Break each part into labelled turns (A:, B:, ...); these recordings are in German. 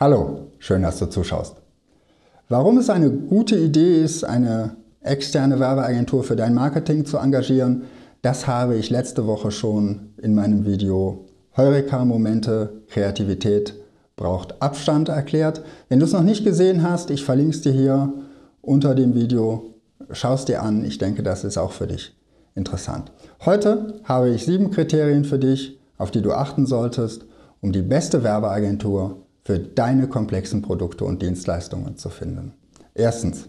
A: Hallo, schön, dass du zuschaust. Warum es eine gute Idee ist, eine externe Werbeagentur für dein Marketing zu engagieren, das habe ich letzte Woche schon in meinem Video Heureka-Momente, Kreativität braucht Abstand erklärt. Wenn du es noch nicht gesehen hast, ich verlinke es dir hier unter dem Video. Schau es dir an, ich denke, das ist auch für dich interessant. Heute habe ich sieben Kriterien für dich, auf die du achten solltest, um die beste Werbeagentur für deine komplexen Produkte und Dienstleistungen zu finden. Erstens,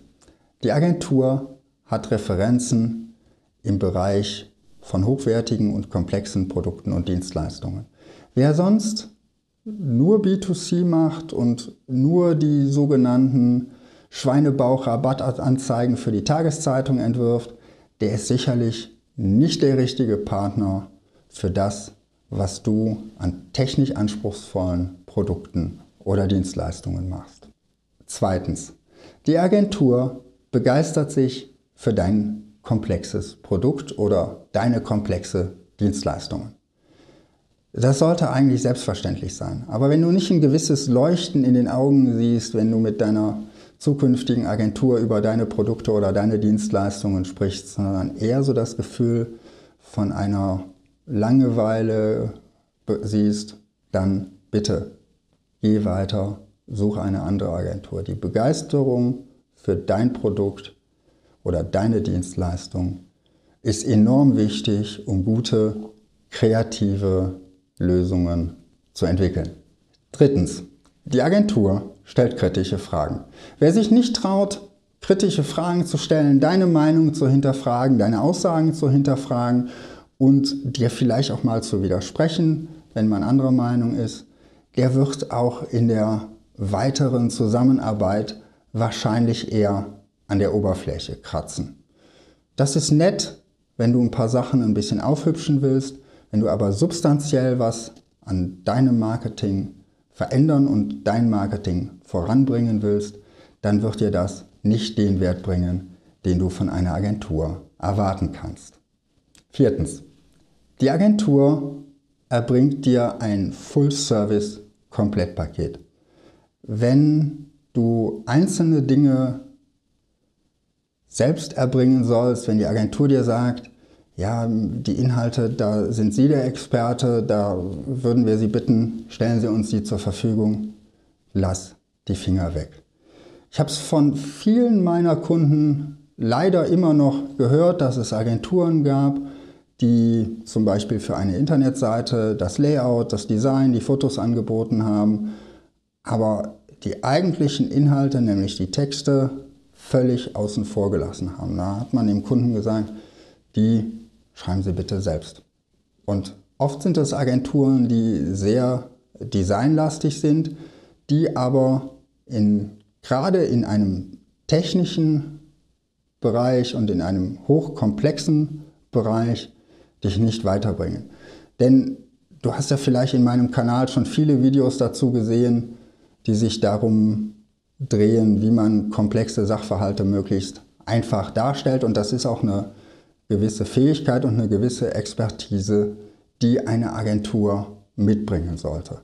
A: die Agentur hat Referenzen im Bereich von hochwertigen und komplexen Produkten und Dienstleistungen. Wer sonst nur B2C macht und nur die sogenannten Schweinebauch-Rabattanzeigen für die Tageszeitung entwirft, der ist sicherlich nicht der richtige Partner für das, was du an technisch anspruchsvollen Produkten oder Dienstleistungen machst. Zweitens, die Agentur begeistert sich für dein komplexes Produkt oder deine komplexe Dienstleistungen. Das sollte eigentlich selbstverständlich sein. Aber wenn du nicht ein gewisses Leuchten in den Augen siehst, wenn du mit deiner zukünftigen Agentur über deine Produkte oder deine Dienstleistungen sprichst, sondern eher so das Gefühl von einer Langeweile siehst, dann bitte geh weiter, suche eine andere Agentur. Die Begeisterung für dein Produkt oder deine Dienstleistung ist enorm wichtig, um gute, kreative Lösungen zu entwickeln. Drittens, die Agentur stellt kritische Fragen. Wer sich nicht traut, kritische Fragen zu stellen, deine Meinung zu hinterfragen, deine Aussagen zu hinterfragen und dir vielleicht auch mal zu widersprechen, wenn man anderer Meinung ist, der wird auch in der weiteren Zusammenarbeit wahrscheinlich eher an der Oberfläche kratzen. Das ist nett, wenn du ein paar Sachen ein bisschen aufhübschen willst, wenn du aber substanziell was an deinem Marketing verändern und dein Marketing voranbringen willst, dann wird dir das nicht den Wert bringen, den du von einer Agentur erwarten kannst. Viertens. Die Agentur erbringt dir ein Full-Service-Komplettpaket. Wenn du einzelne Dinge selbst erbringen sollst, wenn die Agentur dir sagt, ja, die Inhalte, da sind Sie der Experte, da würden wir Sie bitten, stellen Sie uns die zur Verfügung. Lass die Finger weg. Ich habe es von vielen meiner Kunden leider immer noch gehört, dass es Agenturen gab, die zum Beispiel für eine Internetseite das Layout, das Design, die Fotos angeboten haben, aber die eigentlichen Inhalte, nämlich die Texte, völlig außen vor gelassen haben. Da hat man dem Kunden gesagt, die schreiben Sie bitte selbst. Und oft sind es Agenturen, die sehr designlastig sind, die aber in, gerade in einem technischen Bereich und in einem hochkomplexen Bereich dich nicht weiterbringen. Denn du hast ja vielleicht in meinem Kanal schon viele Videos dazu gesehen, die sich darum drehen, wie man komplexe Sachverhalte möglichst einfach darstellt. Und das ist auch eine gewisse Fähigkeit und eine gewisse Expertise, die eine Agentur mitbringen sollte.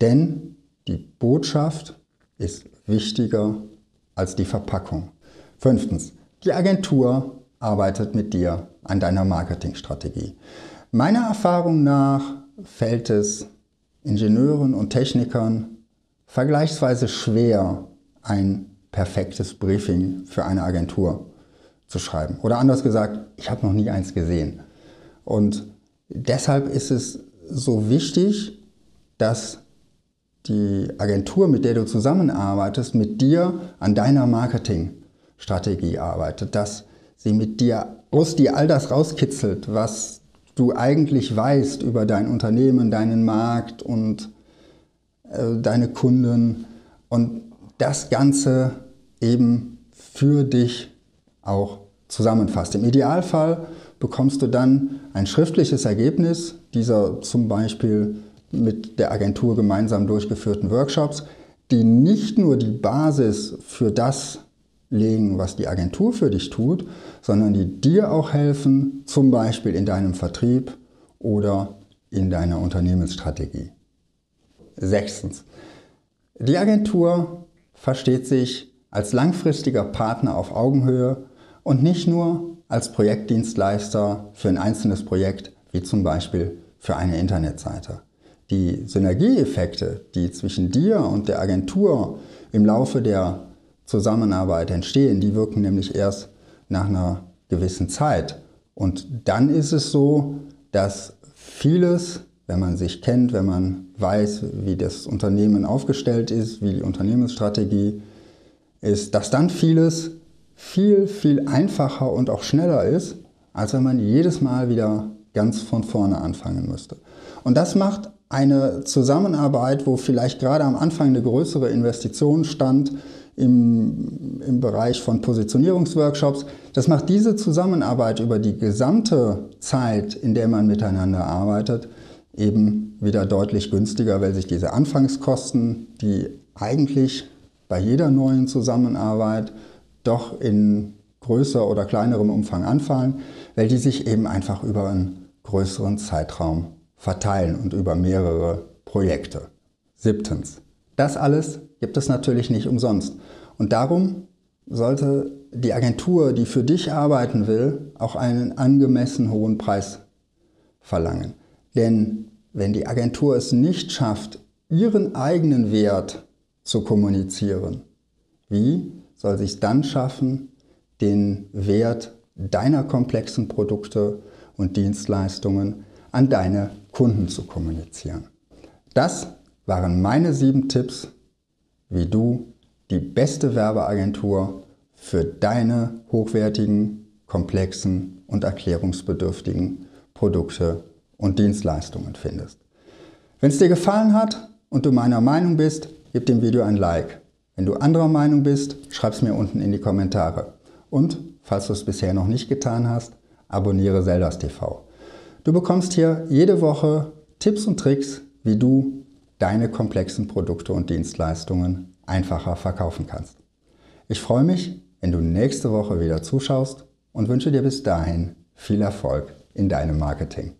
A: Denn die Botschaft ist wichtiger als die Verpackung. Fünftens, die Agentur arbeitet mit dir an deiner Marketingstrategie. Meiner Erfahrung nach fällt es Ingenieuren und Technikern vergleichsweise schwer, ein perfektes Briefing für eine Agentur zu schreiben. Oder anders gesagt, ich habe noch nie eins gesehen. Und deshalb ist es so wichtig, dass die Agentur, mit der du zusammenarbeitest, mit dir an deiner Marketingstrategie arbeitet, dass sie mit dir aus dir all das rauskitzelt, was du eigentlich weißt über dein Unternehmen, deinen Markt und äh, deine Kunden und das Ganze eben für dich auch zusammenfasst. Im Idealfall bekommst du dann ein schriftliches Ergebnis dieser zum Beispiel mit der Agentur gemeinsam durchgeführten Workshops, die nicht nur die Basis für das legen, was die Agentur für dich tut, sondern die dir auch helfen, zum Beispiel in deinem Vertrieb oder in deiner Unternehmensstrategie. Sechstens. Die Agentur versteht sich als langfristiger Partner auf Augenhöhe und nicht nur als Projektdienstleister für ein einzelnes Projekt, wie zum Beispiel für eine Internetseite. Die Synergieeffekte, die zwischen dir und der Agentur im Laufe der Zusammenarbeit entstehen, die wirken nämlich erst nach einer gewissen Zeit. Und dann ist es so, dass vieles, wenn man sich kennt, wenn man weiß, wie das Unternehmen aufgestellt ist, wie die Unternehmensstrategie ist, dass dann vieles viel, viel einfacher und auch schneller ist, als wenn man jedes Mal wieder ganz von vorne anfangen müsste. Und das macht eine Zusammenarbeit, wo vielleicht gerade am Anfang eine größere Investition stand im, im Bereich von Positionierungsworkshops, das macht diese Zusammenarbeit über die gesamte Zeit, in der man miteinander arbeitet, eben wieder deutlich günstiger, weil sich diese Anfangskosten, die eigentlich bei jeder neuen Zusammenarbeit doch in größer oder kleinerem Umfang anfallen, weil die sich eben einfach über einen größeren Zeitraum verteilen und über mehrere Projekte. Siebtens. Das alles gibt es natürlich nicht umsonst. Und darum sollte die Agentur, die für dich arbeiten will, auch einen angemessen hohen Preis verlangen. Denn wenn die Agentur es nicht schafft, ihren eigenen Wert zu kommunizieren, wie soll sie es dann schaffen, den Wert deiner komplexen Produkte und Dienstleistungen an deine Kunden zu kommunizieren. Das waren meine sieben Tipps, wie du die beste Werbeagentur für deine hochwertigen, komplexen und erklärungsbedürftigen Produkte und Dienstleistungen findest. Wenn es dir gefallen hat und du meiner Meinung bist, gib dem Video ein Like. Wenn du anderer Meinung bist, schreib es mir unten in die Kommentare. Und, falls du es bisher noch nicht getan hast, abonniere Zeldas TV. Du bekommst hier jede Woche Tipps und Tricks, wie du deine komplexen Produkte und Dienstleistungen einfacher verkaufen kannst. Ich freue mich, wenn du nächste Woche wieder zuschaust und wünsche dir bis dahin viel Erfolg in deinem Marketing.